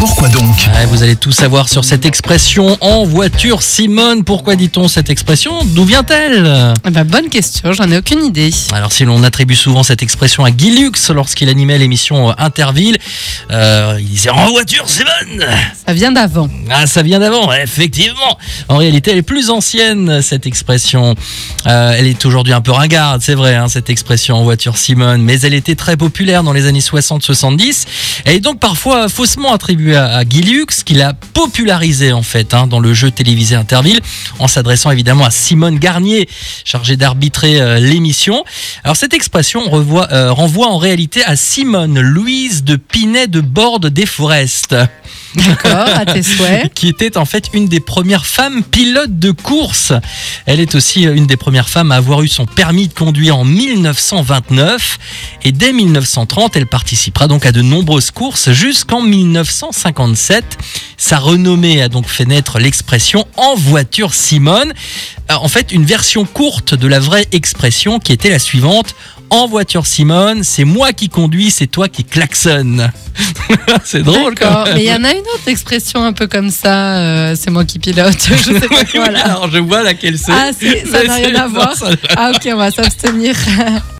Pourquoi donc Ouais, vous allez tout savoir sur cette expression en voiture. Simone, pourquoi dit-on cette expression D'où vient-elle Eh ben, bonne question, j'en ai aucune idée. Alors si l'on attribue souvent cette expression à Guy Lux lorsqu'il animait l'émission Interville, euh, il disait en voiture Simone Ça vient d'avant. Ah ça vient d'avant, effectivement. En réalité elle est plus ancienne cette expression. Euh, elle est aujourd'hui un peu ringarde, c'est vrai, hein, cette expression en voiture Simone, mais elle était très populaire dans les années 60-70. Elle est donc parfois faussement attribuée à, à Guy Lux, qui l'a popularisée en fait hein, dans le jeu télévisé Interville, en s'adressant évidemment à Simone Garnier, chargée d'arbitrer euh, l'émission. Alors cette expression euh, renvoie en réalité à Simone Louise de Pinet de Borde des Forestes D'accord, à tes souhaits. qui était en fait une des premières femmes pilotes de course. Elle est aussi euh, une des premières femmes à avoir eu son permis de conduire en 1929 et dès 1930, elle participera donc à de nombreuses courses jusqu'en 1957. Sa renommée a donc fait naître l'expression en voiture Simone. Euh, En fait, une version courte de la vraie expression qui était la suivante. En voiture Simone, c'est moi qui conduis, c'est toi qui klaxonne. c'est drôle quand D'accord. même. Mais il y en a une autre expression un peu comme ça. euh, c'est moi qui pilote. Je sais pas quoi là. alors je vois laquelle c'est. Ah, c'est- ça n'a rien à voir. Ah ok, on va s'abstenir.